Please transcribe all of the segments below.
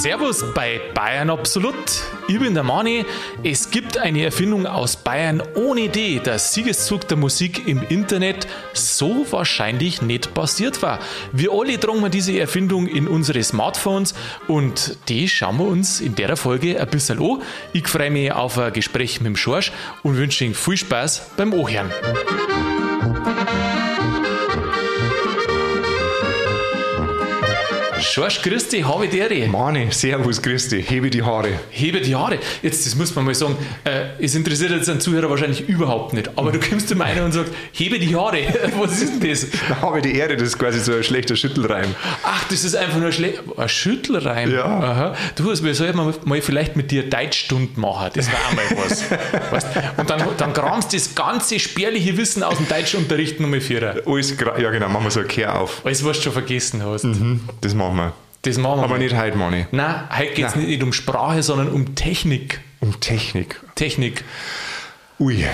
Servus bei Bayern Absolut. Ich bin der Mani. Es gibt eine Erfindung aus Bayern, ohne die der Siegeszug der Musik im Internet so wahrscheinlich nicht passiert war. Wir alle tragen diese Erfindung in unsere Smartphones und die schauen wir uns in der Folge ein bisschen an. Ich freue mich auf ein Gespräch mit dem Schorsch und wünsche Ihnen viel Spaß beim Ohren. Schorsch, dich, habe ich dir. Mani, servus, dich, hebe die Haare. Hebe die Haare. Jetzt, das muss man mal sagen, äh, es interessiert jetzt einen Zuhörer wahrscheinlich überhaupt nicht, aber du kommst zu meiner und sagst, hebe die Haare. Was ist denn das? Da habe die Ehre, das ist quasi so ein schlechter Schüttelreim. Ach, das ist einfach nur ein, Schle ein Schüttelreim? Ja. Aha. Du, wir sollten mal, mal vielleicht mit dir Deutschstunden machen, das wäre auch mal was. weißt? Und dann, dann kramst das ganze spärliche Wissen aus dem Deutschunterricht nochmal führen. Alles, ja genau, machen wir so ein Kehr auf. Alles, was du schon vergessen hast. Mhm, das machen wir. Das machen wir Aber mal. nicht heute, Mani. Nein, heute geht es Nein. nicht um Sprache, sondern um Technik. Um Technik. Technik. Ui.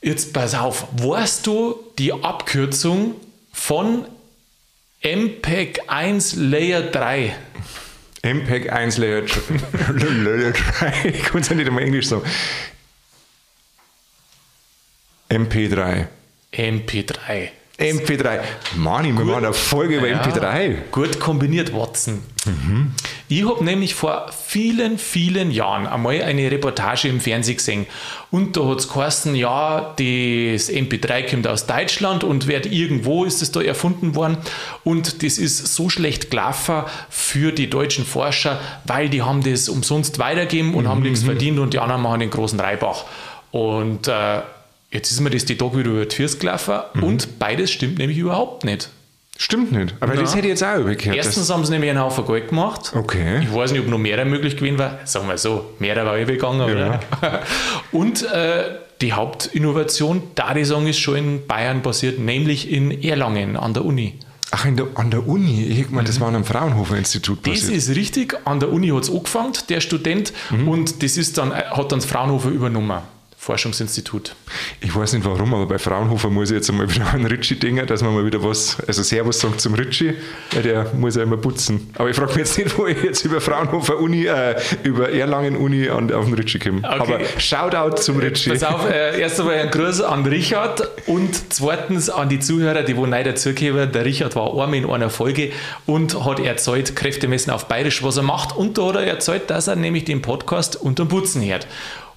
Jetzt pass auf, weißt du die Abkürzung von MPEG 1 Layer 3? MPEG 1 Layer 3. Ich kann es ja nicht einmal Englisch sagen. MP3. MP3. MP3. Mani, wir machen eine Folge über Ja, MP3. Gut kombiniert, Watson. Ich habe nämlich vor vielen, vielen Jahren einmal eine Reportage im Fernsehen gesehen. Und da hat es geheißen, ja, das MP3 kommt aus Deutschland und wird irgendwo ist es da erfunden worden. Und das ist so schlecht gelaufen für die deutschen Forscher, weil die haben das umsonst weitergegeben und haben nichts verdient und die anderen machen den großen Reibach. Und äh, jetzt ist mir das die Tag wieder über die Füße gelaufen und beides stimmt nämlich überhaupt nicht. Stimmt nicht. Aber Na. das hätte ich jetzt auch übergehört. Erstens haben sie nämlich einen Haufen Geld gemacht. Okay. Ich weiß nicht, ob noch mehr möglich gewesen war. Sagen wir so, mehr war ich gegangen, oder? Und äh, die Hauptinnovation, da ich sagen, ist schon in Bayern passiert, nämlich in Erlangen an der Uni. Ach, der, an der Uni. Ich meine, das war an einem Fraunhofer-Institut Das passiert. ist richtig, an der Uni hat es angefangen, der Student, und das ist dann, hat dann das Fraunhofer übernommen, Forschungsinstitut. Ich weiß nicht warum, aber bei Fraunhofer muss ich jetzt einmal wieder an Ritchie denken, dass man mal wieder was, also Servus sagt zum weil der muss ja immer putzen. Aber ich frage mich jetzt nicht, wo ich jetzt über Fraunhofer Uni, äh, über Erlangen Uni an, auf den Ritchie komme. Aber Shoutout zum Ritchie. Pass auf, äh, erst einmal ein Gruß an Richard und zweitens an die Zuhörer, die wo neu dazugekommen. Der Richard war einmal in einer Folge und hat erzählt, Kräftemessen auf Bayerisch, was er macht. Und da hat er erzählt, dass er nämlich den Podcast unterm Putzen hört.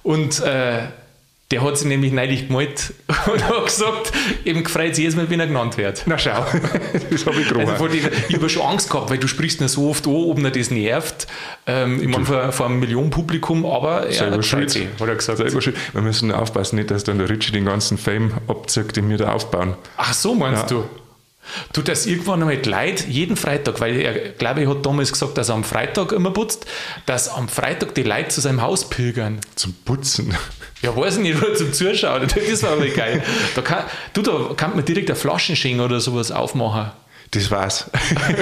Und äh, der hat sich nämlich neulich gemeldet und hat gesagt, eben gefreut sich jedes Mal, wenn er genannt wird. Na schau, das habe ich Also gerade. den, ich habe schon Angst gehabt, weil du sprichst ihn so oft an, ob ihn das nervt. Ähm, ich meine, vor, vor einem Millionenpublikum, aber er freut schuld. sich, hat er gesagt. Selber schuld. Wir müssen aufpassen, nicht, dass dann der Ritchie den ganzen Fame abzieht, den wir da aufbauen. Ach so, meinst Ja. du? Du, dass irgendwann einmal Leute jeden Freitag, weil er, glaube ich, hat damals gesagt, dass er am Freitag immer putzt, dass am Freitag die Leute zu seinem Haus pilgern. Zum Putzen. Ja, weiß ich nicht, oder zum Zuschauen. Das war aber geil. Da kann, du, da kann man direkt eine Flaschenschenk oder sowas aufmachen. Das war's.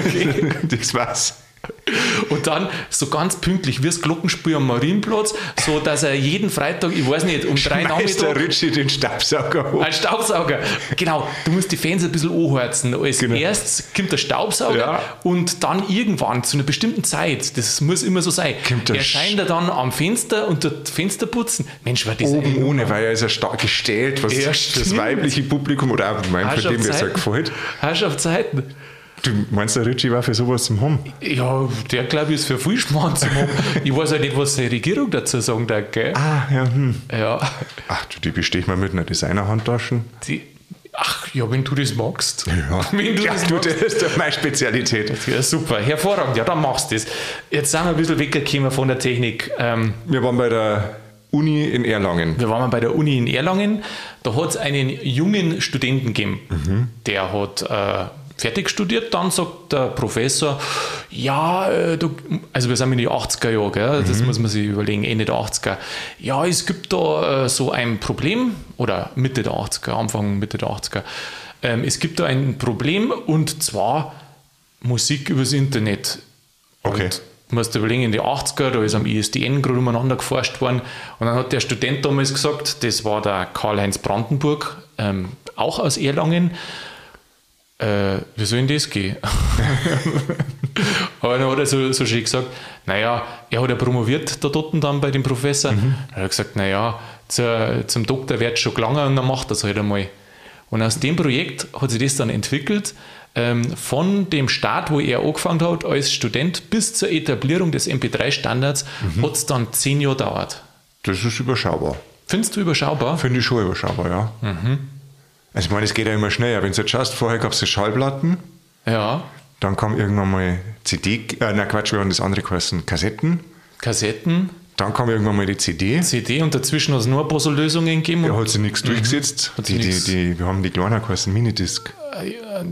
das war's. Und dann so ganz pünktlich, wie das Glockenspiel am Marienplatz, so dass er jeden Freitag, ich weiß nicht, um drei Schmeißt der Nachmittag Ritchie den Staubsauger hoch. Ein Staubsauger. Genau, du musst die Fans ein bisschen anheizen. Als Genau. erstes kommt der Staubsauger Ja. und dann irgendwann zu einer bestimmten Zeit, das muss immer so sein, Kommt der erscheint er dann am Fenster und das Fenster putzen. Mensch, war das Oben ohne, weil er ist ja stark gestellt, was Ja, das weibliche Publikum oder auch mein, von dem ja Zeiten? gefällt. Hast du meinst, der Ritchie war für sowas zum Haben? Ja, der glaube ich ist für viel Schmarrn zu machen. Ich weiß ja nicht, was die Regierung dazu sagen darf, gell? Ah, ja, hm. Ja, Ach, du, die bestehe ich mal mit einer Designer-Handtaschen. die, ach ja, wenn du das magst. Ja, Wenn du ja, das du, magst. das ist doch meine Spezialität. Ja, super, hervorragend. Ja, dann machst du das. Jetzt sind wir ein bisschen weggekommen von der Technik. Ähm, Wir waren bei der Uni in Erlangen. Wir waren mal bei der Uni in Erlangen. Da hat es einen jungen Studenten gegeben. Der hat äh, fertig studiert. Dann sagt der Professor, ja, äh, du, also wir sind in die 80er Jahre, gell? das muss man sich überlegen, Ende der 80er. Ja, es gibt da äh, so ein Problem, oder Mitte der 80er, Anfang Mitte der 80er. Ähm, es gibt da ein Problem und zwar Musik übers Internet. Okay. Und du musst dir überlegen, in die 80er, da ist am ISDN gerade umeinander geforscht worden. Und dann hat der Student damals gesagt, das war der Karl-Heinz Brandenburg, ähm, auch aus Erlangen. Äh, wie soll denn das gehen? Aber dann hat er so, so schön gesagt, naja, er hat ja promoviert da dort dann bei dem Professor. Mhm. Dann hat er gesagt, naja, zu, zum Doktor wird schon gelangen und dann macht er es halt einmal. Und aus dem Projekt hat sich das dann entwickelt, ähm, von dem Start, wo er angefangen hat als Student, bis zur Etablierung des MP3-Standards, Mhm. hat es dann zehn Jahre gedauert. Das ist überschaubar. Findest du überschaubar? Finde ich schon überschaubar, ja. Mhm. Also ich meine, es geht ja immer schneller. Wenn du jetzt schaust, vorher gab es die Schallplatten, Ja, dann kam irgendwann mal CD, äh, nein Quatsch, wir haben das andere geheißen, Kassetten. Kassetten, Dann kam irgendwann mal die CD. CD und dazwischen hat es nur ein paar so Lösungen gegeben. Da hat sich nichts durchgesetzt. Mhm. Hat sich Die, die, die, wir haben die kleinen geheißen Minidisc.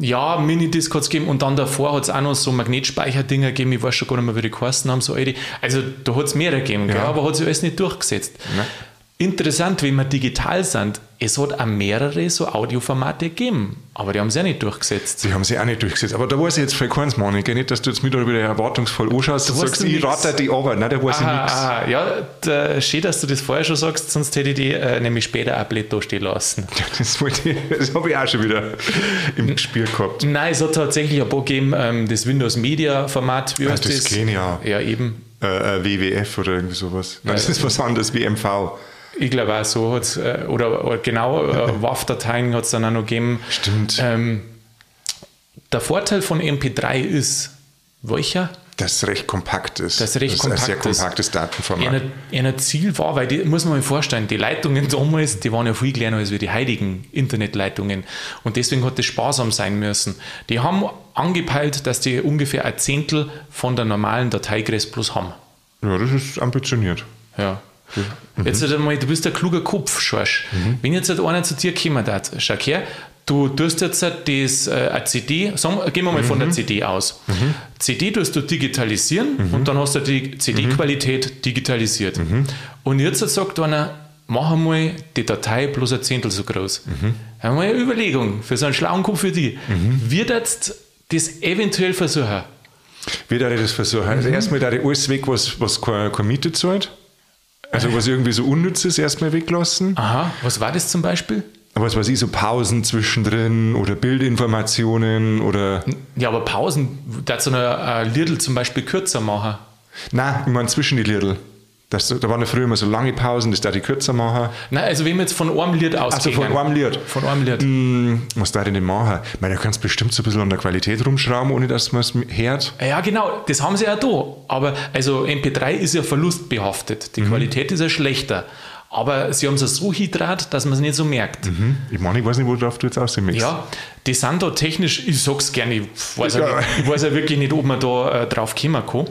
Ja, Minidisc hat es gegeben und dann davor hat es auch noch so Magnetspeicherdinger gegeben, ich weiß schon gar nicht mehr, wie die geheißen haben, so alte. Also da hat es mehrere gegeben, gell, Ja. aber hat sich alles nicht durchgesetzt. Nein. Interessant, wenn wir digital sind, es hat auch mehrere so Audioformate gegeben, aber die haben es ja nicht durchgesetzt. Die haben sie auch nicht durchgesetzt. Aber da weiß ich jetzt voll keins, Monika. Nicht, dass du jetzt wieder wieder erwartungsvoll anschaust und sagst, ich rate die Arbeit. Nein, da weiß ich Aha, nichts. aha, ja, da, schön, dass du das vorher schon sagst, sonst hätte ich die äh, nämlich später auch stehen lassen. Das, ich- das habe ich auch schon wieder im Spiel gehabt. Nein, es hat tatsächlich ein paar gegeben, ähm, das Windows Media Format, wie Ah, heißt das kenn ich auch. Ja, eben. Äh, äh, WWF oder irgendwie sowas. Nein, das ist was anderes wie MV. Ich glaube auch so hat es, äh, oder, oder genau, äh, WAV-Dateien hat es dann auch noch gegeben. Stimmt. Ähm, der Vorteil von MP3 ist, welcher? Das ist recht kompakt ist. Das ist recht das kompakt ist ein sehr ist. kompaktes Datenformat. Einer, einer Ziel war, weil die muss man sich vorstellen, die Leitungen damals, die waren ja viel kleiner als wir die heutigen Internetleitungen. Und deswegen hat das sparsam sein müssen. Die haben angepeilt, dass die ungefähr ein Zehntel von der normalen Dateigröße bloß haben. Ja, das ist ambitioniert. Ja. Jetzt halt einmal, du bist ein kluger Kopf, Schorsch. Wenn jetzt halt einer zu dir kommen hat, schau her, du tust jetzt halt das, äh, eine CD, sagen, gehen wir mal von der CD aus. CD tust du digitalisieren und dann hast du die CD-Qualität digitalisiert. Und jetzt halt sagt einer, mach einmal die Datei bloß ein Zehntel so groß. Haben wir eine Überlegung für so einen schlauen Kopf für die. Wird jetzt das eventuell versuchen? Wie darf ich das versuchen? Also Mhm. erstmal darf ich alles weg, was, was keine, keine Miete zahlt. Also was irgendwie so unnütz ist, erstmal weglassen. Aha, was war das zum Beispiel? Aber was weiß ich, so Pausen zwischendrin oder Bildinformationen oder... Ja, aber Pausen, da so eine äh, Lidl zum Beispiel kürzer machen. Nein, ich meine zwischen die Lidl. Das, da waren ja früher immer so lange Pausen, das darf ich kürzer machen. Nein, also wenn wir jetzt von einem Lied Also ausgehen. von einem Lied. Von einem Lied. Hm, was darf ich denn machen? Ich meine, da kannst du bestimmt so ein bisschen an der Qualität rumschrauben, ohne dass man es hört. Ja, genau, das haben sie ja da. Aber also MP3 ist ja verlustbehaftet. Mhm. Die Qualität ist ja schlechter. Aber sie haben es so hydrat, dass man es nicht so merkt. Ich meine, ich weiß nicht, worauf du jetzt aussehen möchtest. Ja, die sind da technisch, ich sag's gerne, ich weiß ja, Ja. ich weiß ja wirklich nicht, ob man da äh, drauf kommen kann.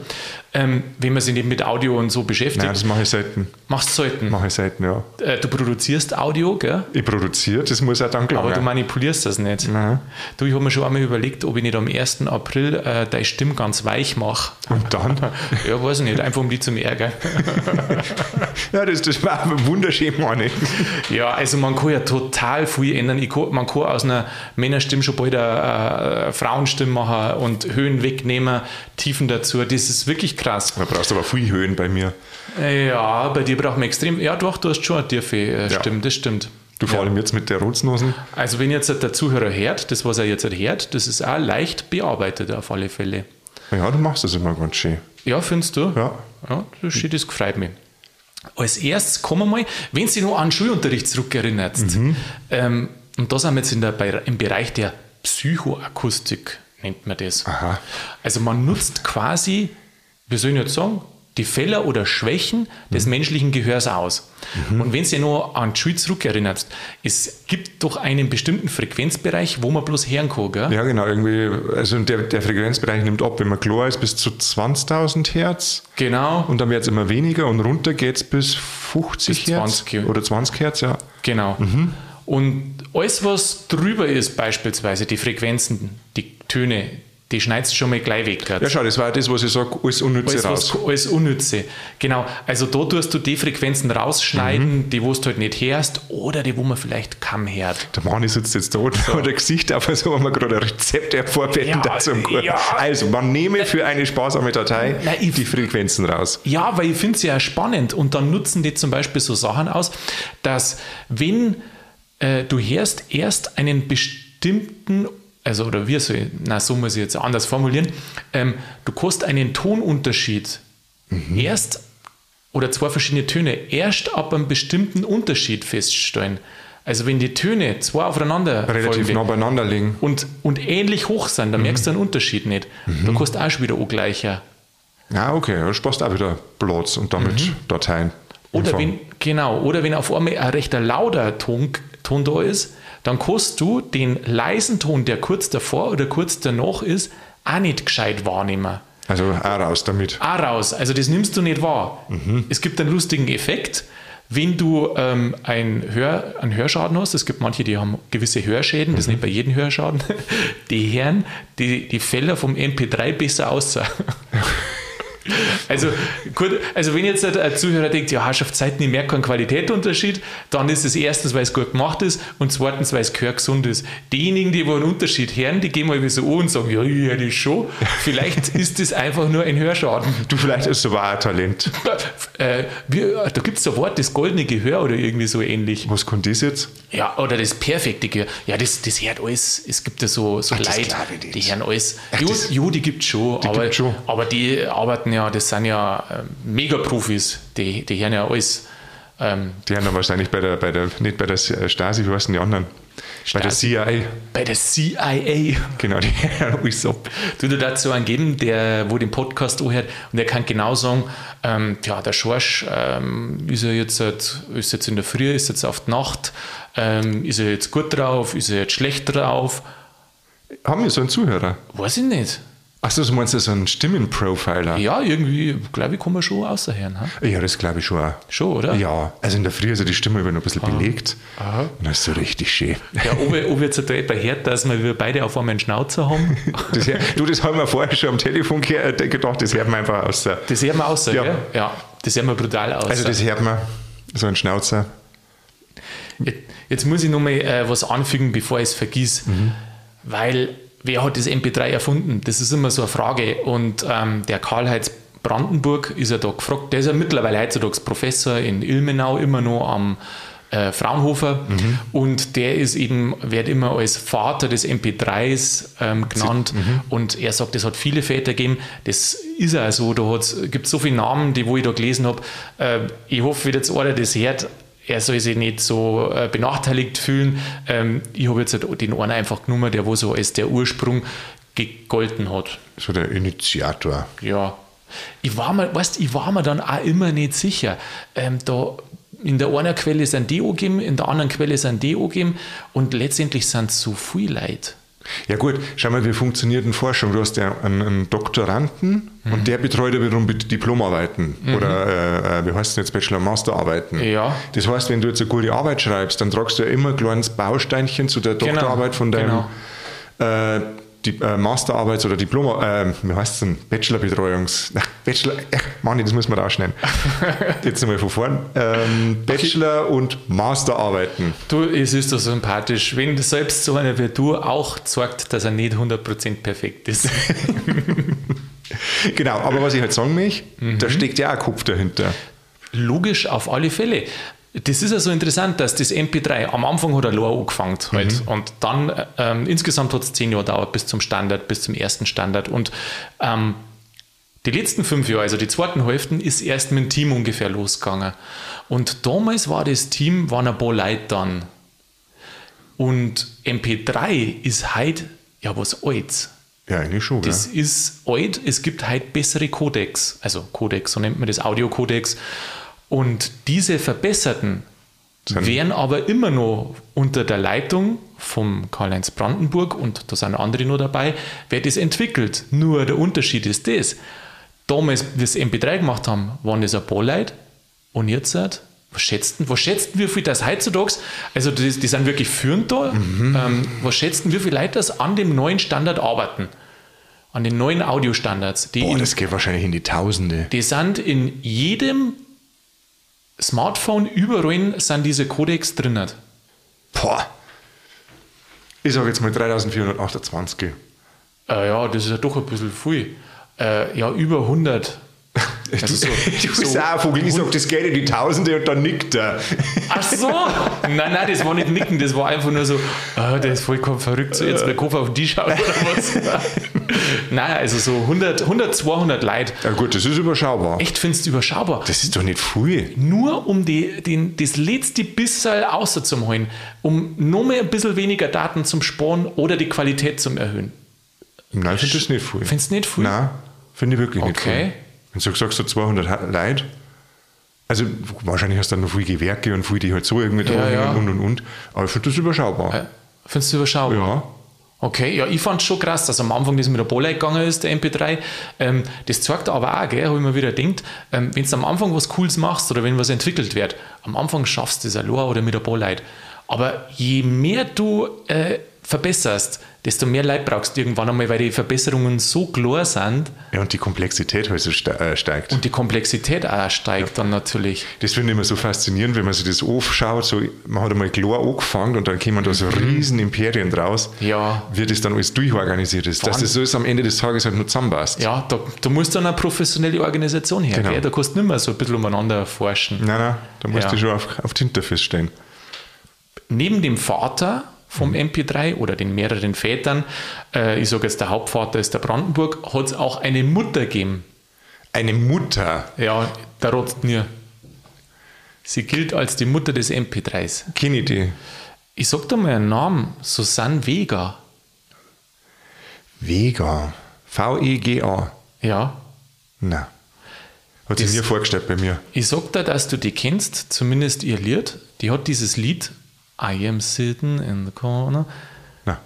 Ähm, wenn man sich nicht mit Audio und so beschäftigt, Nein, das mache ich selten. machst du selten. Mache ich selten, ja. Äh, du produzierst Audio, gell? Ich produziere, das muss auch dann Aber du manipulierst das nicht. Nein. Du, ich habe mir schon einmal überlegt, ob ich nicht am 1. April äh, deine Stimme ganz weich mache. Und dann? Ja, weiß ich nicht, einfach um die zum Ärgern. Ja, das, das war wunderschön, meine ich. Ja, also man kann ja total viel ändern. Ich kann, man kann aus einer Männerstimme schon bald eine, äh, Frauenstimme machen und Höhen wegnehmen, Tiefen dazu. Das ist wirklich krass. Da brauchst du aber viel Höhen bei mir. Ja, bei dir braucht man extrem. Ja, doch, du hast schon eine tiefe äh, Ja. Stimme, das stimmt. Du vor allem jetzt mit der Rotsnosen. Also wenn jetzt der Zuhörer hört, das, was er jetzt hört, das ist auch leicht bearbeitet auf alle Fälle. Ja, du machst das immer ganz schön. Ja, findest du? Ja. Ja, das, steht, das gefreut mich. Als erstes kommen wir mal, wenn Sie noch an den Schulunterricht zurückerinnert, ähm, und da sind wir jetzt in der, im Bereich der Psychoakustik, nennt man das. Aha. Also man nutzt quasi, wir sollen jetzt sagen, die Fehler oder Schwächen des menschlichen Gehörs aus. Und wenn Sie noch an die Schule zurückerinnert, es gibt doch einen bestimmten Frequenzbereich, wo man bloß hören kann, gell? Ja, genau, irgendwie, also der, der Frequenzbereich nimmt ab, wenn man klar ist, bis zu 20.000 Hertz. Genau. Und dann wird es immer weniger und runter geht es bis 50 Bis Hertz. 20, ja. Oder 20 Hertz, ja. Genau. Und alles, was drüber ist, beispielsweise die Frequenzen, die Töne, die schneidest du schon mal gleich weg. Ja, schau, das war das, was ich sage, alles Unnütze alles, raus. was, alles Unnütze. Genau. Also da tust du die Frequenzen rausschneiden, Mhm. die wo du halt nicht hörst oder die, wo man vielleicht kaum hört. Der Mann sitzt jetzt da und hat ein Gesicht auf, als ob wir gerade ein Rezept hervorbeten Ja, dazu. ja. Also, man nehme für eine sparsame Datei Na, ich- die Frequenzen raus. Ja, weil ich finde es ja spannend und dann nutzen die zum Beispiel so Sachen aus, dass wenn äh, du hörst erst einen bestimmten also oder wir soll, na so muss ich jetzt anders formulieren, ähm, du kannst einen Tonunterschied erst oder zwei verschiedene Töne erst ab einem bestimmten Unterschied feststellen. Also wenn die Töne zwei aufeinander Relativ nah beieinander liegen. und, und ähnlich hoch sind, dann merkst du einen Unterschied nicht. Da kannst du auch schon wieder angleichen. Ja, okay, du sparst auch wieder Platz und damit Dateien. Oder wenn, genau, oder wenn auf einmal ein rechter lauter Ton, Ton da ist, dann kannst du den leisen Ton, der kurz davor oder kurz danach ist, auch nicht gescheit wahrnehmen. Also auch raus damit. Auch raus. Also das nimmst du nicht wahr. Es gibt einen lustigen Effekt, wenn du ähm, ein Hör, einen Hörschaden hast. Es gibt manche, die haben gewisse Hörschäden, das ist nicht bei jedem Hörschaden. Die hören die, die Fälle vom MP3 besser aus. Also, gut, also wenn jetzt ein Zuhörer denkt, ja, Herrschaft Zeit nicht mehr keinen Qualitätsunterschied, dann ist es erstens, weil es gut gemacht ist und zweitens, weil es Gehör gesund ist. Diejenigen, die wo einen Unterschied hören, die gehen mal so an und sagen, ja, ich höre das schon. Vielleicht ist das einfach nur ein Hörschaden. Du, vielleicht ist aber auch ein Talent. Äh, wir, da gibt es ein Wort, das goldene Gehör oder irgendwie so ähnlich. Was kann das jetzt? Ja, oder das perfekte Gehör. Ja, das, das hört alles. Es gibt ja so, so Ach, Leute, ich die hören alles. Ach, jo, das- jo, die gibt es schon, aber, schon. aber die arbeiten ja, das sind ja äh, Mega-Profis, die, die hören ja alles. Ähm, Die haben dann wahrscheinlich bei der, bei der, nicht bei der Stasi, wie heißen die anderen? Bei der Stasi. CIA. bei der CIA. Genau, die hören alles ab. Du, du dazu einen geben, der, wo den Podcast anhört und der kann genau sagen, ähm, ja, der Schorsch, ähm, ist er jetzt, halt- ist jetzt in der Früh, ist jetzt auf die Nacht, ähm, ist er jetzt gut drauf, ist er jetzt schlecht drauf, Haben wir so einen Zuhörer? weiß ich nicht. Achso, du meinst ja so einen Stimmenprofiler? Ja, irgendwie, glaube ich, kann man schon außerhören. Ha? Ja, das glaube ich schon auch. Schon, oder? Ja, also in der Früh ist ja die Stimme immer noch ein bisschen belegt. Aha. Und das ist so richtig schön. Ja, ob, ich- ob jetzt da jemand hört, dass wir beide auf einmal einen Schnauzer haben, Das, du, das haben wir vorher schon am Telefon äh, gedacht, das hört man einfach aus. der- das hört man aus, Ja. gell? Ja, das hört man brutal aus. Also das hört man, so ein Schnauzer. Jetzt- muss ich noch mal äh, was anfügen, bevor ich es vergiss. Weil, wer hat das MP3 erfunden? Das ist immer so eine Frage. Und ähm, der Karl-Heinz Brandenburg ist ja da gefragt. Der ist ja mittlerweile heutzutage Professor in Ilmenau, immer noch am äh, Fraunhofer. Und der ist eben, wird immer als Vater des MP3s ähm, genannt. Und er sagt, es hat viele Väter gegeben. Das ist auch so. Da gibt es so viele Namen, die wo ich da gelesen habe. Äh, ich hoffe, wenn jetzt einer das hört, er soll sich nicht so äh, benachteiligt fühlen. Ähm, ich habe jetzt halt den einen einfach genommen, der wo so als der Ursprung gegolten hat. So der Initiator. Ja. Ich war mir, weißt, ich war mir dann auch immer nicht sicher. Ähm, da in der einen Quelle sind die angegeben, in der anderen Quelle sind die angegeben und letztendlich sind es so viele Leute. Ja gut, schau mal, wie funktioniert denn Forschung? Du hast ja einen, einen Doktoranden Mhm. und der betreut ja wiederum Diplomarbeiten oder äh, äh, wie heißt es jetzt, Bachelor- und Masterarbeiten. Ja. Das heißt, wenn du jetzt eine gute Arbeit schreibst, dann tragst du ja immer ein kleines Bausteinchen zu der Genau, Doktorarbeit von deinem genau. äh, die, äh, Masterarbeits- oder Diplom, äh, wie heißt es denn? Bachelorbetreuungs... Ach, Bachelor... Ach, Mann, das muss man rausschneiden. jetzt nochmal von vorn. Ähm, Bachelor- und Masterarbeiten. Du, es ist doch sympathisch, wenn selbst so einer wie du auch sagt, dass er nicht 100% perfekt ist. Genau, aber was ich halt sagen möchte, Mhm. da steckt ja auch ein Kopf dahinter. Logisch, auf alle Fälle. Das ist ja so interessant, dass das MP3 am Anfang hat er low angefangen halt. und dann ähm, insgesamt hat es zehn Jahre gedauert bis zum Standard, bis zum ersten Standard und ähm, die letzten fünf Jahre, also die zweiten Hälften, ist erst mit dem Team ungefähr losgegangen. Und damals war das Team, waren ein paar Leute dann. Und MP3 ist heute ja was Altes. Ja, eigentlich schon, Das ja. ist alt. Es gibt heute bessere Codecs, also Codecs, so nennt man das Audio-Codecs. Und diese verbesserten Sind- werden aber immer noch unter der Leitung vom Karl-Heinz Brandenburg und da sind andere noch dabei, wird das entwickelt. Nur der Unterschied ist das. Damals, wie wir das MP3 gemacht haben, waren das ein paar Leute und jetzt halt, was schätzt denn, was schätzt denn, wie viel das heutzutage, also die, die sind wirklich führend da, ähm, was schätzt denn, wie viele Leute das an dem neuen Standard arbeiten? An den neuen Audiostandards. Die, Boah, in, das geht wahrscheinlich in die Tausende. die sind in jedem Smartphone, überall sind diese Codecs drin. Boah. Ich sage jetzt mal 3428. Äh, ja, das ist ja doch ein bisschen viel. Äh, ja, über 100. Also so, Du so, auch ein Vogel, ich sag, das geht in die Tausende und dann nickt er. ach so! Nein, nein, das war nicht nicken, das war einfach nur so, ah, der ist vollkommen verrückt, so jetzt der Kopf auf die schaut oder was. nein, also so 100, 100 200 Leute. Ja gut, das ist überschaubar. Echt findest du überschaubar. Das ist doch nicht viel. Nur um die, den, das letzte bisschen außerzuholen, um noch mehr ein bisschen weniger Daten zum Sparen oder die Qualität zum erhöhen. Nein, ich finde das nicht viel. Findest du nicht viel? Nein, finde ich wirklich nicht Okay. Wenn du sagst, so 200 Ha- Leute, also wahrscheinlich hast du dann noch viele Gewerke und viele, die halt so irgendwie Ja, ja. und und und. Aber ich finde das überschaubar. Äh, Findest du überschaubar? Ja. Okay, ja, ich fand es schon krass, dass am Anfang das mit der Bolle gegangen ist, der MP3. Ähm, das zeigt aber auch, gell, habe ich mir wieder gedacht, ähm, wenn du am Anfang was Cooles machst oder wenn was entwickelt wird, am Anfang schaffst du das allein oder mit der Bolle. Aber je mehr du äh, verbesserst, desto mehr Leid brauchst du irgendwann einmal, weil die Verbesserungen so klar sind Ja, und die Komplexität halt so äh, steigt. und die Komplexität auch steigt dann natürlich. Das finde ich immer so faszinierend, wenn man sich das anschaut. So, man hat einmal klar angefangen und dann kommen da so riesen Imperien draus. Mhm. Ja. Wie das dann alles durchorganisiert ist. Dass das so ist am Ende des Tages halt nur zusammenpasst. Ja, da, da muss dann eine professionelle Organisation her. Genau. Da kannst du nicht mehr so ein bisschen umeinander forschen. Nein, nein, da musst Ja. du schon auf, auf die Hinterfüße stehen. neben dem Vater vom MP3 oder den mehreren Vätern, äh, ich sage jetzt, der Hauptvater ist der Brandenburg, hat es auch eine Mutter gegeben. Eine Mutter, Ja, der Rotznir. Sie gilt als die Mutter des MP3s. kenne ich die. Ich sag dir mal einen Namen, Susanne Vega. Vega. V-E-G-A. Ja, Na. Hat Das- mir vorgestellt bei mir. ich sag dir, dass du die kennst, zumindest ihr Lied. Die hat dieses Lied, I am sitting in the corner, Na.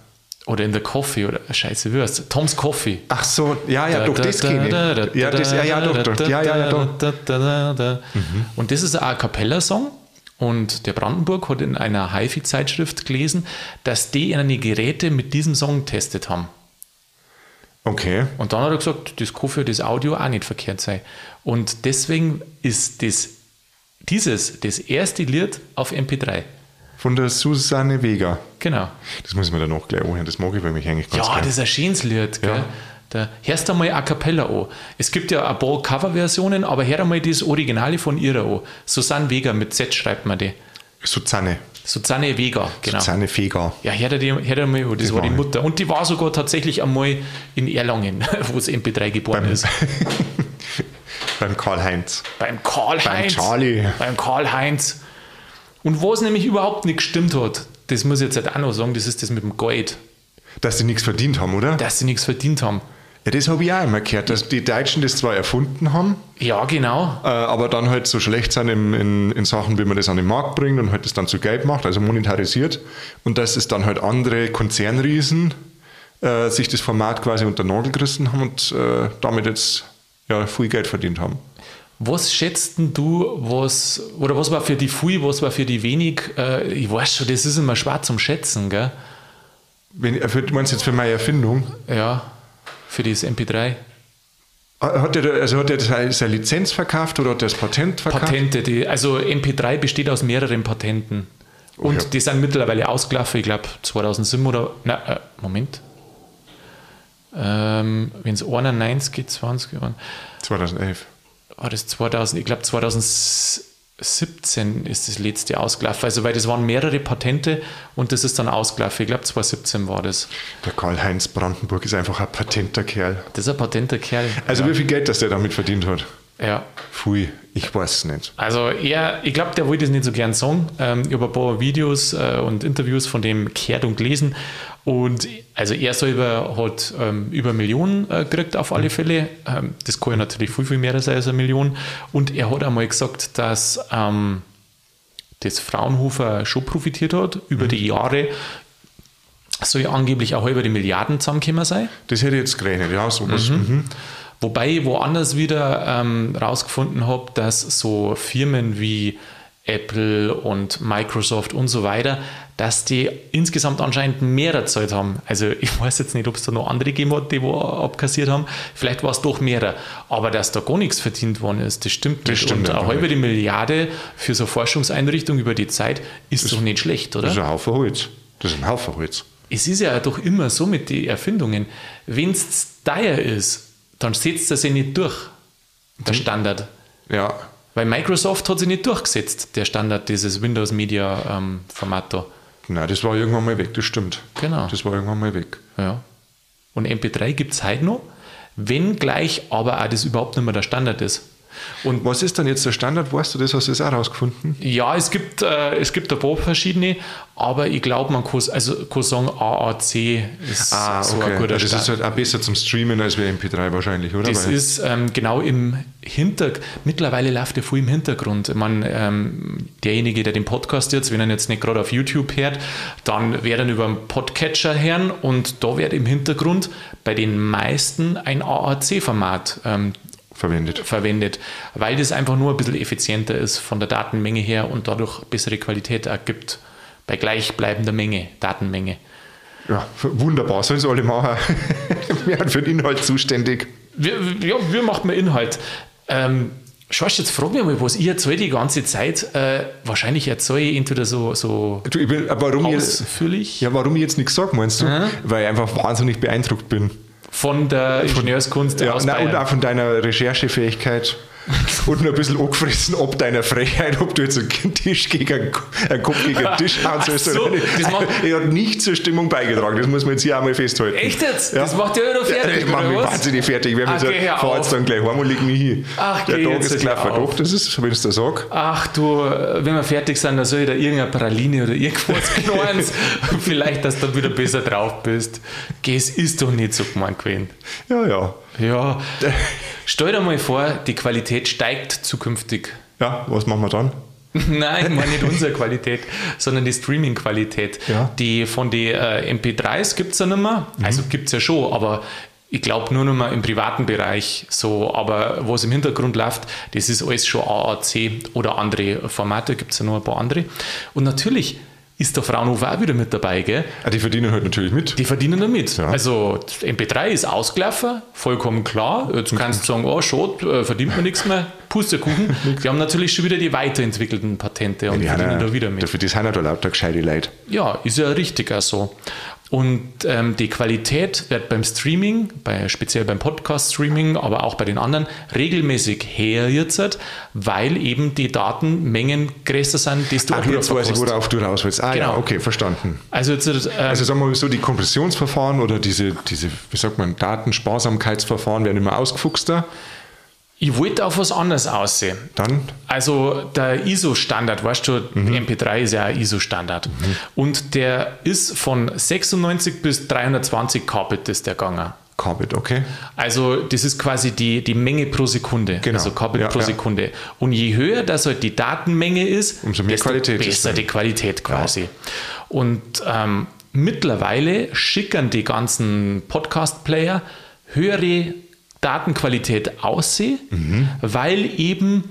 oder in the coffee, oder scheiße, wie heißt Tom's Coffee. Ach so, ja, ja, doch, das kenne ich. Ja, das, ja, ja, doch, doch. Ja, ja, ja, doch. Und das ist ein A Cappella-Song. Und der Brandenburg hat in einer HiFi-Zeitschrift gelesen, dass die eine Geräte mit diesem Song getestet haben. Okay. Und dann hat er gesagt, das kann für das Audio auch nicht verkehrt sein. Und deswegen ist das, dieses das erste Lied auf MP3. Von der Susanne Vega. Genau. Das muss ich mir dann noch gleich anhören. Das mag ich bei mich eigentlich ganz Ja, gern. das ist ein schönes Lied. Gell? Ja. Da hörst du mal A Cappella an. Es gibt ja ein paar Coverversionen, aber hör einmal das Originale von ihrer an. Susanne Vega mit Z schreibt man die. Susanne. Susanne Vega, genau. Susanne Vega. Ja, hör dir, hör dir mal an, das Die war die Mutter. Und die war sogar tatsächlich einmal in Erlangen, wo das MP3 geboren Beim- ist. Beim Karl-Heinz. Beim Karl-Heinz. Beim Charlie. Beim Karl-Heinz. Und was nämlich überhaupt nicht gestimmt hat, das muss ich jetzt halt auch noch sagen, das ist das mit dem Geld, Dass die nichts verdient haben, oder? dass sie nichts verdient haben. Ja, das habe ich auch immer gehört, dass die Deutschen das zwar erfunden haben, Ja, genau. äh, aber dann halt so schlecht sind in, in, in Sachen, wie man das an den Markt bringt und halt das dann zu Geld macht, also monetarisiert. Und dass es dann halt andere Konzernriesen äh, sich das Format quasi unter den Nagel gerissen haben und äh, damit jetzt ja, viel Geld verdient haben. Was schätzt denn du, was, oder was war für die viel, was war für die wenig? Äh, ich weiß schon, das ist immer schwer zum Schätzen, gell? Wenn, äh, für, du meinst jetzt für meine Erfindung? Ja, für das MP3. Hat er, also hat er seine, Lizenz verkauft oder hat er das Patent verkauft? Patente, die, also MP3 besteht aus mehreren Patenten. Und ja. die sind mittlerweile ausgelaufen, ich glaube 2007 oder, na, äh, Moment. Ähm, Wenn es 91 geht, 20 Jahren, 2011. war das 2000, ich glaube 2017 ist das letzte ausgelaufen. Also, weil das waren mehrere Patente und das ist dann ausgelaufen. Ich glaube 2017 war das. Der Karl-Heinz Brandenburg ist einfach ein patenter Kerl. Das ist ein patenter Kerl. Also ja. wie viel Geld, das der damit verdient hat? Ja. Pfui, ich weiß es nicht. Also er, ich glaube, der wollte es nicht so gern sagen. Ähm, ich habe ein paar Videos äh, und Interviews von dem gehört und gelesen. Und also er selber hat ähm, über Millionen äh, gekriegt auf alle Fälle. Ähm, das kann ja natürlich viel, viel mehr sein als eine Million. Und er hat einmal gesagt, dass ähm, das Fraunhofer schon profitiert hat über die Jahre. Soll ja angeblich auch über die Milliarden zusammengekommen sein. Das hätte ich jetzt gerechnet, ja, sowas. Mhm. Wobei ich woanders wieder ähm, rausgefunden habe, dass so Firmen wie Apple und Microsoft und so weiter, dass die insgesamt anscheinend mehr erzahlt haben. Also ich weiß jetzt nicht, ob es da noch andere gegeben hat, die wo abkassiert haben. Vielleicht war es doch mehrere. Aber dass da gar nichts verdient worden ist, das stimmt nicht. stimmt und eine halbe Milliarde für so eine Forschungseinrichtung über die Zeit ist doch nicht schlecht, oder? Das ist ein Haufen Holz. Das ist ein Haufen Holz. Es ist ja doch immer so mit den Erfindungen. Wenn es teuer ist, dann setzt er sich nicht durch. der Standard. Ja. Weil Microsoft hat sich nicht durchgesetzt, der Standard, dieses Windows Media ähm, Format da. Nein, das war irgendwann mal weg, das stimmt. Genau. Das war irgendwann mal weg. Ja. Und MP3 gibt es heute noch, wenngleich aber auch das überhaupt nicht mehr der Standard ist. Und was ist dann jetzt der Standard? Weißt du das? Hast du das auch rausgefunden? Ja, es gibt, äh, es gibt ein paar verschiedene, aber ich glaube, man kann, also, kann sagen, AAC ist ah, so okay. ein guter das Start. ist halt auch besser zum Streamen als wie MP3 wahrscheinlich, oder? Das Weil- ist ähm, genau im Hintergrund. Mittlerweile läuft ja viel im Hintergrund. Meine, ähm, derjenige, der den Podcast jetzt, wenn er jetzt nicht gerade auf YouTube hört, dann wird er über einen Podcatcher hören und da wird im Hintergrund bei den meisten ein AAC-Format ähm, verwendet. verwendet, weil das einfach nur ein bisschen effizienter ist von der Datenmenge her und dadurch bessere Qualität ergibt bei gleichbleibender Menge, Datenmenge. Ja, wunderbar, sollen sie alle machen. Wir sind für den Inhalt zuständig. Wir, ja, wir machen mal Inhalt. Ähm, Schorsch, jetzt frag mich mal, was ich erzähle die ganze Zeit. Äh, wahrscheinlich erzähle ich entweder so, so Du, ich bin, warum, ich, ausführlich ja, warum ich jetzt nichts sage, meinst du? Mhm. Weil ich einfach wahnsinnig beeindruckt bin. Von der Ingenieurskunst Ja, aus nein, und auch von deiner Recherchefähigkeit. Und noch ein bisschen angefressen ob deiner Frechheit, ob du jetzt einen Tisch gegen einen, Kopf gegen einen Tisch hauen sollst so, oder nicht. Er hat nicht zur Stimmung beigetragen, das muss man jetzt hier einmal festhalten. Echt jetzt? Ja. Das macht ja wieder fertig, Das macht oder mich wahnsinnig fertig. Ich geh, hör so fahr jetzt dann gleich heim und leg mich hin. Ach, Der Tag ist gelaufen. auf. Doch, das ist, wenn ich das sage. Ach du, wenn wir fertig sind, dann soll ich da irgendeine Praline oder irgendwas knallen. Vielleicht, dass du dann wieder besser drauf bist. Geh, es ist doch nicht so gemeint gewesen. Ja, ja. Ja, stell dir mal vor, die Qualität steigt zukünftig. Ja, was machen wir dann? Nein, meine nicht unsere Qualität, sondern die Streaming-Qualität. Ja. Die von den äh, MP3s gibt es ja nicht mehr. Also gibt es ja schon, aber ich glaube nur noch mal im privaten Bereich so. Aber was im Hintergrund läuft, das ist alles schon AAC oder andere Formate, gibt es ja noch ein paar andere. Und natürlich ist der Fraunhofer auch wieder mit dabei, gell? Ah, die verdienen halt natürlich mit. Die verdienen damit. Ja. Also MP3 ist ausgelaufen, vollkommen klar. Jetzt kannst du sagen, oh, schade, äh, verdient man nichts mehr. Pustekuchen. Die haben natürlich schon wieder die weiterentwickelten Patente und Die haben verdienen ja- da wieder mit. Dafür die sind ja da lauter gescheite Leute. Ja, ist ja richtig auch so. Und ähm, die Qualität wird beim Streaming, bei, speziell beim Podcast-Streaming, aber auch bei den anderen, regelmäßig herritzert, weil eben die Datenmengen größer sind, desto Ach, jetzt weiß ich, worauf du raus willst. Ah, ja, Genau. okay, verstanden. Also, jetzt, ähm, Also sagen wir mal so, die Kompressionsverfahren oder diese, diese wie sagt man, Datensparsamkeitsverfahren werden immer ausgefuchster. Ich wollte auf was anderes aussehen. Dann, Also der ISO-Standard, weißt du, MP3 ist ja ein ISO-Standard. Und der ist von 96 bis 320 Kbit ist der gegangen. Carbit, okay. Also das ist quasi die, die Menge pro Sekunde, Genau. also Kbit Ja, pro ja. Sekunde. Und je höher das halt die Datenmenge ist, Umso mehr desto Qualität ist besser die Qualität quasi. Und ähm, mittlerweile schickern die ganzen Podcast-Player höhere Datenqualität aussehen, Mhm. weil eben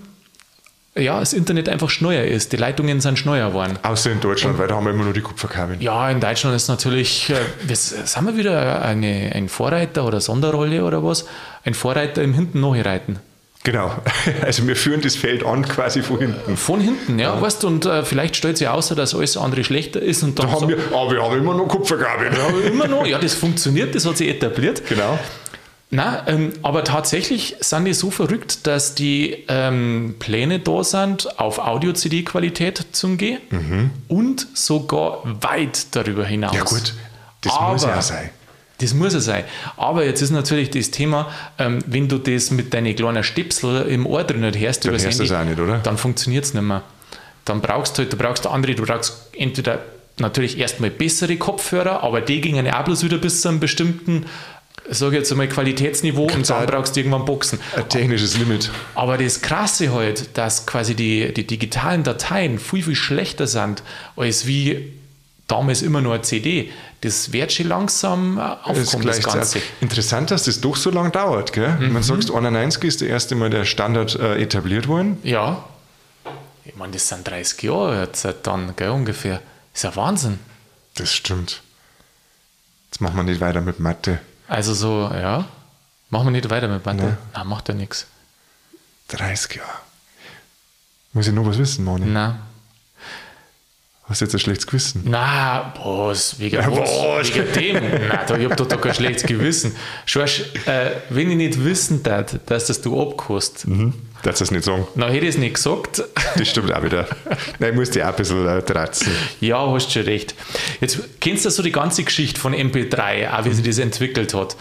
ja, das Internet einfach schneller ist. Die Leitungen sind schneller geworden. Außer in Deutschland, weil da haben wir immer nur die Kupferkabeln. Ja, in Deutschland ist natürlich, äh, sind wir wieder eine, ein Vorreiter oder Sonderrolle oder was? Ein Vorreiter im Hinten nachreiten. Genau. Also wir führen das Feld an quasi von hinten. Von hinten, ja, weißt du, und äh, vielleicht stellt sich außer, dass alles andere schlechter ist und dann Da haben so- wir, aber wir haben immer noch Kupferkabel. aber immer noch, ja, das funktioniert, das hat sich etabliert. Genau. Na, ähm, aber tatsächlich sind die so verrückt, dass die ähm, Pläne da sind, auf Audio-CD-Qualität zu gehen und sogar weit darüber hinaus. Ja gut, das Aber- muss ja sein. Das muss ja sein. Aber jetzt ist natürlich das Thema, ähm, wenn du das mit deinen kleinen Stipsel im Ohr drin hörst, Dann hörst Handy, auch nicht, oder? dann funktioniert es nicht mehr. Dann brauchst du halt, du brauchst andere, du brauchst entweder natürlich erstmal bessere Kopfhörer, aber die gingen auch bloß wieder bis zu einem bestimmten, sage jetzt einmal, Qualitätsniveau und dann auch- brauchst du irgendwann Boxen. Ein technisches Limit. Aber das Krasse halt, dass quasi die, die digitalen Dateien viel, viel schlechter sind, als wie damals immer nur eine CD. Das wird schon langsam äh, Das aufkommen, das, gleicht Ganze. Interessant, dass das doch so lange dauert. Gell? Mhm. Man sagt, 91 ist der erste Mal der Standard äh, etabliert worden. Ja. Ich meine, das sind 30 Jahre jetzt seit dann, gell, ungefähr. ist ja Wahnsinn. Das stimmt. Jetzt machen wir nicht weiter mit Mathe. Also so, ja. Machen wir nicht weiter mit Mathe. Nein, macht ja nichts. 30 Jahre. Muss ich noch was wissen, Moni? Nein. Hast du jetzt ein schlechtes Gewissen? Na, was? Wegen, Ja, was? Wegen dem? Nein, da, ich hab doch, doch kein schlechtes Gewissen. Schorsch, äh, wenn ich nicht wissen darf, dass das du abkostet, Mhm. Du das nicht sagen? dann hätte ich es nicht gesagt. Das stimmt auch wieder. Nein, ich muss dich auch ein bisschen äh, dratzen. Ja, hast schon recht. Jetzt kennst du so die ganze Geschichte von MP3, auch wie sich das entwickelt hat.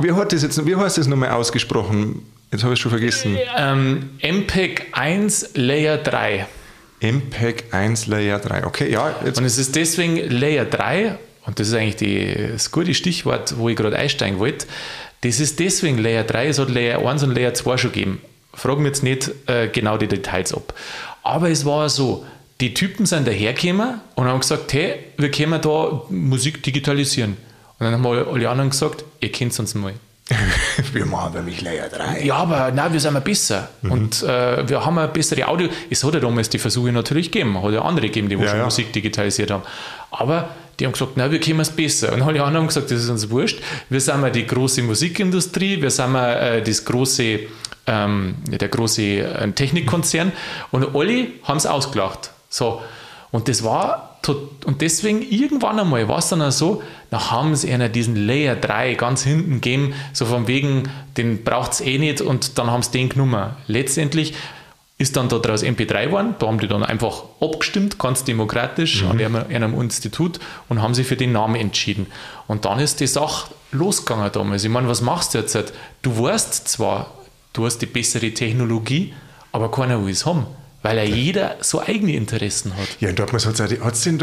Wie, hat das jetzt, wie heißt das nochmal ausgesprochen? Jetzt habe ich es schon vergessen. Ähm, MPEG 1 Layer 3. MPEG 1 Layer 3. Okay, ja, jetzt Und es ist deswegen Layer 3, und das ist eigentlich die, das gute Stichwort, wo ich gerade einsteigen wollte. Das ist deswegen Layer 3, es hat Layer 1 und Layer 2 schon gegeben. Frag mich jetzt nicht äh, genau die Details ab. Aber es war so, die Typen sind dahergekommen und haben gesagt, hey, wir können da Musik digitalisieren. Und dann haben wir alle anderen gesagt, ihr kennt uns mal. wir machen bei mich Layer 3. Ja, aber nein, wir sind mal besser. Mhm. Und äh, wir haben eine bessere Audio. Es hat ja damals die Versuche natürlich gegeben. Hat ja andere gegeben, die Ja, schon ja. Musik digitalisiert haben. Aber die haben gesagt, nein, wir können es besser. Und alle anderen haben gesagt, das ist uns wurscht. Wir sind mal die große Musikindustrie, wir sind mal äh, das große, ähm, der große äh, Technikkonzern. Und alle haben es ausgelacht. So. Und das war und deswegen irgendwann einmal war es dann auch so, da haben sie einer diesen Layer 3 ganz hinten gegeben, so von wegen, den braucht es eh nicht und dann haben sie den genommen. Letztendlich ist dann daraus MP3 geworden, da haben die dann einfach abgestimmt, ganz demokratisch an einem, einem Institut und haben sich für den Namen entschieden. Und dann ist die Sache losgegangen damals. Ich meine, was machst du jetzt? Du weißt zwar, du hast die bessere Technologie, aber keiner will es haben, weil ja jeder so eigene Interessen hat. Ja, und damals hat es hat's denn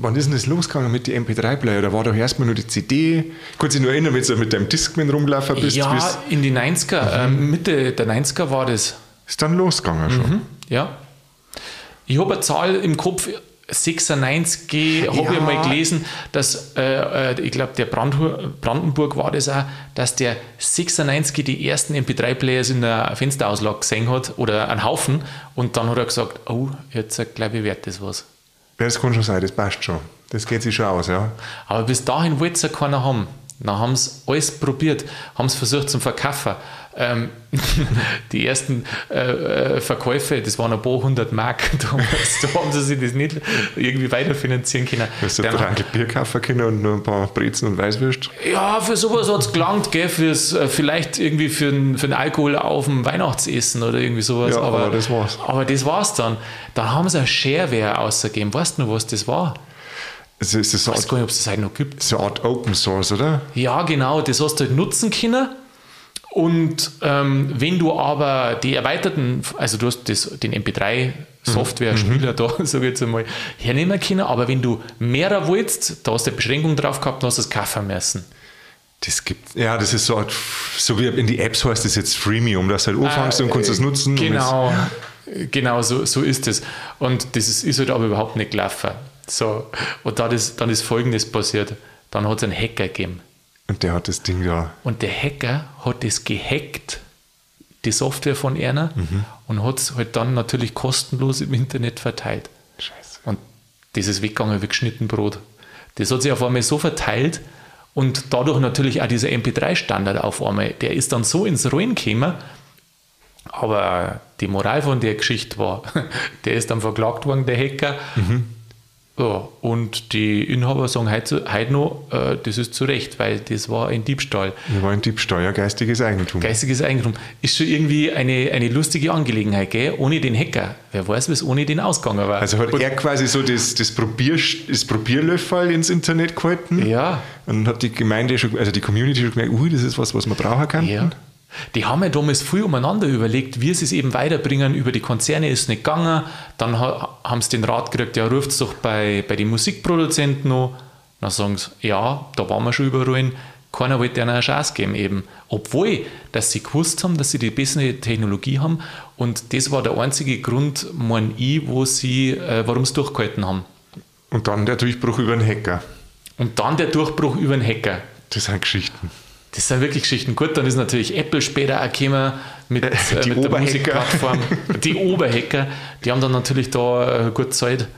wann ist denn das losgegangen mit den MP3-Player? Da war doch erstmal nur die CD. Kannst du dich nur erinnern, wenn du mit deinem Discman rumgelaufen bist? Ja, Bis, in die 90er, ähm, Mitte der 90er war das. ist dann losgegangen schon. Ja. Ich habe eine Zahl im Kopf, 96 habe Ja. ich mal gelesen, dass, äh, äh, ich glaube, der Brandhu- Brandenburg war das auch, dass der 96 die ersten MP3-Players in der Fensterauslage gesehen hat oder einen Haufen und dann hat er gesagt, oh, jetzt glaube ich, wird das was. Ja, das kann schon sein, das passt schon. Das geht sich schon aus, ja. Aber bis dahin wollte es ja keiner haben. Dann haben sie alles probiert, haben es versucht zum Verkaufen. Ähm, die ersten äh, äh, Verkäufe, das waren ein paar hundert Mark damals, da haben sie sich das nicht irgendwie weiterfinanzieren können. Du hast Dann- ja ein Bier kaufen können und nur ein paar Brezen und Weißwürst. ja, für sowas hat es gelangt, gell, fürs, äh, vielleicht irgendwie für den, für Alkohol auf dem Weihnachtsessen oder irgendwie sowas. Ja, aber das war's. Aber das war's dann. Dann haben sie ein Shareware ausgegeben. Weißt du noch, was das war? Es ist so Ich weiß gar nicht, ob es das heute noch gibt. so eine Art Open Source, oder? Ja, genau, das hast du halt nutzen können. Und ähm, wenn du aber die erweiterten, also du hast das, den MP3-Software-Spieler da, sage ich jetzt einmal, hernehmen können, aber wenn du mehrer wolltest, da hast du eine Beschränkung drauf gehabt, dann hast du es kaufen müssen. Das gibt, ja, das ist so, so wie in die Apps heißt das jetzt Freemium, dass du halt anfängst und kannst das nutzen. und Genau, genau so, so ist es. Und das ist, ist halt aber überhaupt nicht gelaufen. So, und dann ist, dann ist Folgendes passiert. Dann hat es einen Hacker gegeben. Und der hat das Ding da. Und der Hacker hat das gehackt, die Software von einer, und hat es halt dann natürlich kostenlos im Internet verteilt. Scheiße. Und das ist weggegangen wie geschnitten Brot. Das hat sich auf einmal so verteilt und dadurch natürlich auch dieser MP3-Standard auf einmal, der ist dann so ins Rollen gekommen. Aber die Moral von der Geschichte war, der ist dann verklagt worden, der Hacker. Ja, und die Inhaber sagen heute, heute noch, äh, das ist zu Recht, weil das war ein Diebstahl. Wir wollen Diebstahl, ja, geistiges Eigentum. Geistiges Eigentum ist schon irgendwie eine, eine lustige Angelegenheit, gell? Ohne den Hacker. Wer weiß, was ohne den ausgegangen war. Also hat Und- er quasi so das, das, Probier, das Probierlöffel ins Internet gehalten. Ja. Und hat die Gemeinde schon, also die Community schon gemerkt, ui, das ist was, was wir brauchen kann. Ja. Die haben ja damals viel umeinander überlegt, wie sie es eben weiterbringen. Über die Konzerne ist nicht gegangen. Dann ha, haben sie den Rat gekriegt, ja, ruft doch bei, bei den Musikproduzenten noch. Dann sagen sie, ja, da waren wir schon überall. Keiner wollte ihnen eine Chance geben eben. Obwohl, dass sie gewusst haben, dass sie die bessere Technologie haben. Und das war der einzige Grund, mein ich, wo sie, äh, warum sie durchgehalten haben. Und dann der Durchbruch über den Hacker. Und dann der Durchbruch über den Hacker. Das sind Geschichten. Das sind wirklich Geschichten. Gut, dann ist natürlich Apple später auch gekommen mit, äh, Die mit der. Musikplattform. Die Oberhacker, die haben dann natürlich da äh, gut Zeit.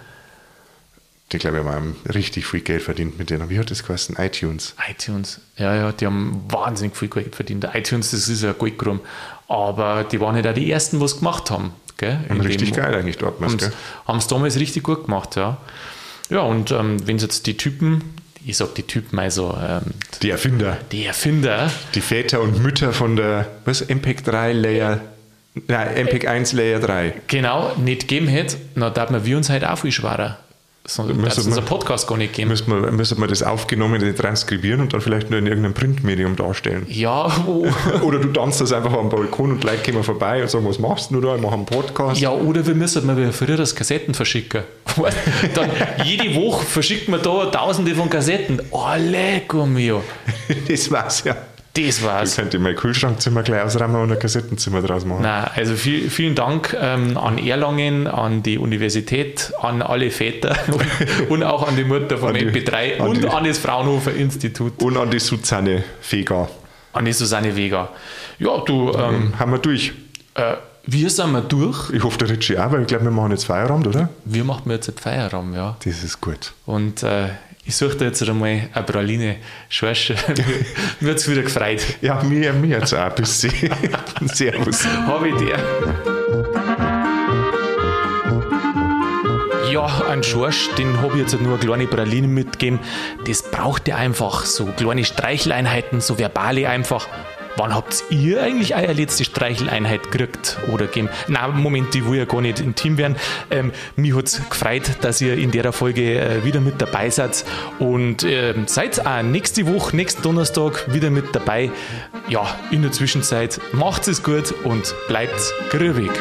Die, glaube ich, haben richtig viel Geld verdient mit denen. Wie hat das geheißen? iTunes. iTunes, ja, ja, die haben wahnsinnig viel Geld verdient. iTunes, das ist ja Goldgrum. Aber die waren nicht auch die Ersten, die es gemacht haben. Gell? Richtig geil eigentlich dort. was? Haben es damals richtig gut gemacht, ja. Ja, und ähm, wenn jetzt die Typen, ich sag die Typen, also ähm, Die Erfinder, die Erfinder, die Väter und Mütter von der, was, MPEG 3 Layer, nein, MPEG 1 Layer 3. genau nicht gegeben hätte, dann darf man wir uns halt auch viel schwerer. Sonst unser wir- Podcast gar nicht geben. Müssen wir, müssen wir das Aufgenommene transkribieren und dann vielleicht nur in irgendeinem Printmedium darstellen. Ja, wo, Oder du tanzt das einfach am Balkon und Leute kommen vorbei und sagen, was machst du da? Ich mache einen Podcast. ja, oder wir müssen mal wie früher das Kassetten verschicken. Dann jede Woche verschickt man da tausende von Kassetten. Oh, lecker mio. Das war's ja. Das Ich war's. könnte mein Kühlschrankzimmer gleich ausräumen und ein Kassettenzimmer draus machen. Nein, also viel, vielen Dank ähm, an Erlangen, an die Universität, an alle Väter und, und auch an die Mutter die- MP3 an und die- an das Fraunhofer Institut, Und an die Susanne Feger. an die Susanne Vega. Ja, du, ähm, Haben wir durch. äh, wir sind mal durch. Ich hoffe, der Ritchie auch, weil ich glaube, wir machen jetzt Feierabend, oder? Wir machen jetzt Feierraum, ja. Das ist gut. Und äh, ich suche da jetzt einmal eine Praline. Schorsch, mir hat es wieder gefreut. Ja, mir, mir jetzt auch ein bisschen. Servus. Habe ich der. Ja, ein Schorsch, den habe ich jetzt nur eine kleine Praline mitgegeben. Das braucht ihr einfach. So kleine Streicheleinheiten, so verbale einfach. Wann habt ihr eigentlich eure letzte Streicheleinheit gekriegt oder gegeben? Na, Moment, ich will ja gar nicht intim werden. Ähm, mich hat es gefreut, dass ihr in der Folge äh, wieder mit dabei seid. Und ähm, seid auch nächste Woche, nächsten Donnerstag wieder mit dabei. Ja, in der Zwischenzeit macht es gut und bleibt grübig.